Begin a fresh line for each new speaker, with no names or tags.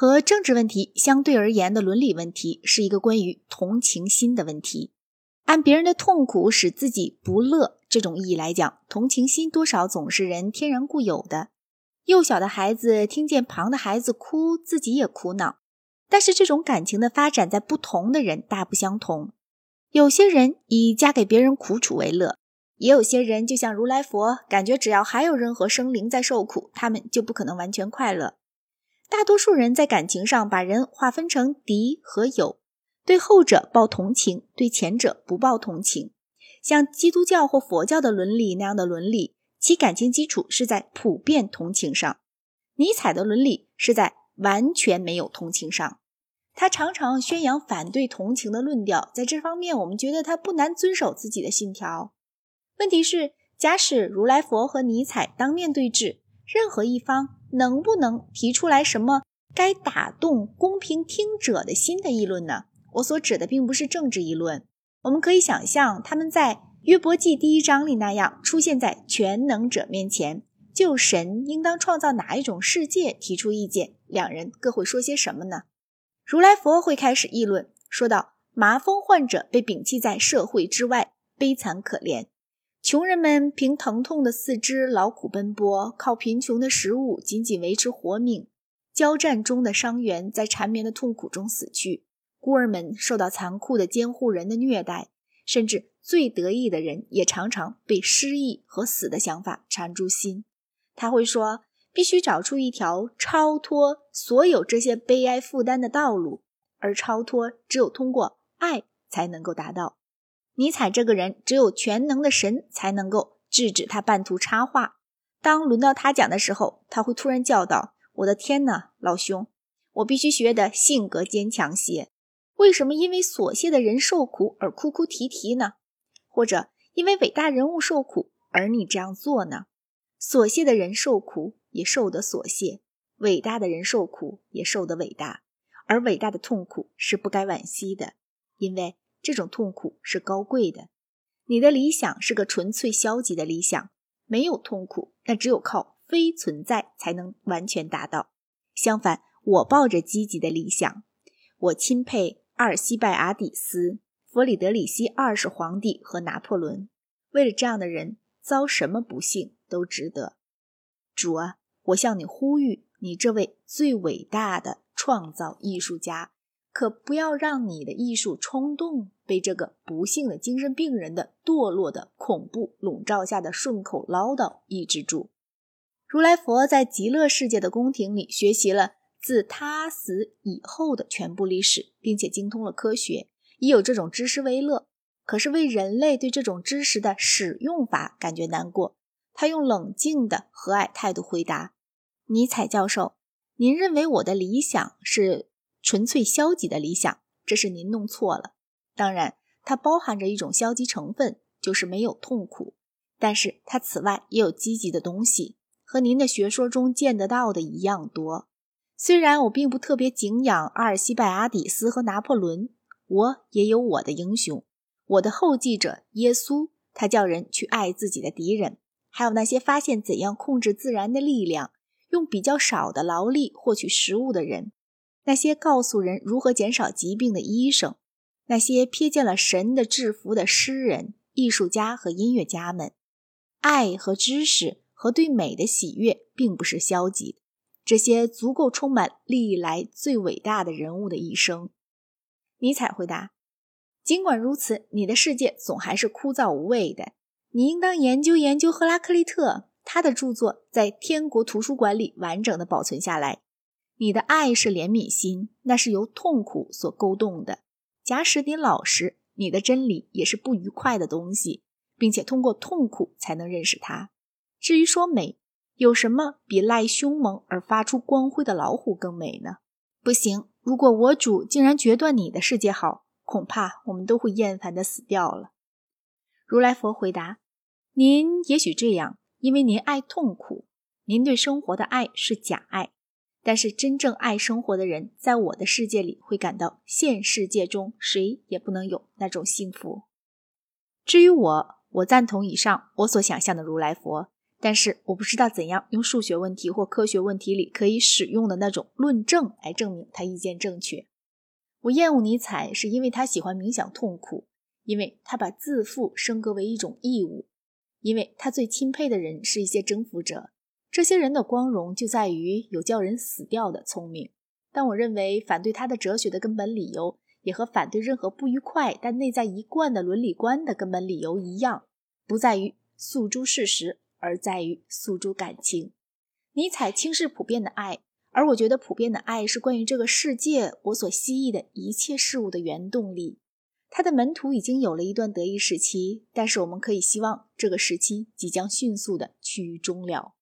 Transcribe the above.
和政治问题相对而言的伦理问题，是一个关于同情心的问题。按别人的痛苦使自己不乐这种意义来讲，同情心多少总是人天然固有的。幼小的孩子听见旁的孩子哭，自己也苦恼。但是这种感情的发展在不同的人大不相同。有些人以嫁给别人苦楚为乐，也有些人就像如来佛，感觉只要还有任何生灵在受苦，他们就不可能完全快乐。大多数人在感情上把人划分成敌和友。对后者抱同情，对前者不抱同情。像基督教或佛教的伦理那样的伦理，其感情基础是在普遍同情上。尼采的伦理是在完全没有同情上。他常常宣扬反对同情的论调，在这方面，我们觉得他不难遵守自己的信条。问题是，假使如来佛和尼采当面对质，任何一方能不能提出来什么该打动公平听者的新的议论呢？我所指的并不是政治议论，我们可以想象他们在约伯记第一章里那样出现在全能者面前，就神应当创造哪一种世界提出意见，两人各会说些什么呢？如来佛会开始议论，说道：麻风患者被摒弃在社会之外，悲惨可怜；穷人们凭疼痛的四肢劳苦奔波，靠贫穷的食物仅仅维持活命；交战中的伤员在缠绵的痛苦中死去。孤儿们受到残酷的监护人的虐待，甚至最得意的人也常常被失忆和死的想法缠住心。他会说：“必须找出一条超脱所有这些悲哀负担的道路，而超脱只有通过爱才能够达到。”尼采这个人，只有全能的神才能够制止他半途插话。当轮到他讲的时候，他会突然叫道：“我的天哪，老兄，我必须学得性格坚强些。”为什么因为琐屑的人受苦而哭哭啼啼呢？或者因为伟大人物受苦而你这样做呢？琐屑的人受苦也受得琐屑，伟大的人受苦也受得伟大，而伟大的痛苦是不该惋惜的，因为这种痛苦是高贵的。你的理想是个纯粹消极的理想，没有痛苦，那只有靠非存在才能完全达到。相反，我抱着积极的理想，我钦佩。阿尔西拜阿底斯、弗里德里希二世皇帝和拿破仑，为了这样的人，遭什么不幸都值得。主啊，我向你呼吁，你这位最伟大的创造艺术家，可不要让你的艺术冲动被这个不幸的精神病人的堕落的恐怖笼罩下的顺口唠叨抑制住。如来佛在极乐世界的宫廷里学习了。自他死以后的全部历史，并且精通了科学，以有这种知识为乐。可是为人类对这种知识的使用法感觉难过。他用冷静的和蔼态度回答：“尼采教授，您认为我的理想是纯粹消极的理想，这是您弄错了。当然，它包含着一种消极成分，就是没有痛苦。但是它此外也有积极的东西，和您的学说中见得到的一样多。”虽然我并不特别敬仰阿尔西拜阿底斯和拿破仑，我也有我的英雄，我的后继者耶稣。他叫人去爱自己的敌人，还有那些发现怎样控制自然的力量，用比较少的劳力获取食物的人，那些告诉人如何减少疾病的医生，那些瞥见了神的制服的诗人、艺术家和音乐家们。爱和知识和对美的喜悦，并不是消极的。这些足够充满历来最伟大的人物的一生。尼采回答：“尽管如此，你的世界总还是枯燥无味的。你应当研究研究赫拉克利特，他的著作在天国图书馆里完整的保存下来。你的爱是怜悯心，那是由痛苦所勾动的。假使你老实，你的真理也是不愉快的东西，并且通过痛苦才能认识它。至于说美。”有什么比赖凶猛而发出光辉的老虎更美呢？不行，如果我主竟然决断你的世界好，恐怕我们都会厌烦的死掉了。如来佛回答：“您也许这样，因为您爱痛苦，您对生活的爱是假爱。但是真正爱生活的人，在我的世界里会感到现世界中谁也不能有那种幸福。至于我，我赞同以上我所想象的如来佛。”但是我不知道怎样用数学问题或科学问题里可以使用的那种论证来证明他意见正确。我厌恶尼采，是因为他喜欢冥想痛苦，因为他把自负升格为一种义务，因为他最钦佩的人是一些征服者，这些人的光荣就在于有叫人死掉的聪明。但我认为反对他的哲学的根本理由，也和反对任何不愉快但内在一贯的伦理观的根本理由一样，不在于诉诸事实。而在于诉诸感情。尼采轻视普遍的爱，而我觉得普遍的爱是关于这个世界我所希冀的一切事物的原动力。他的门徒已经有了一段得意时期，但是我们可以希望这个时期即将迅速的趋于终了。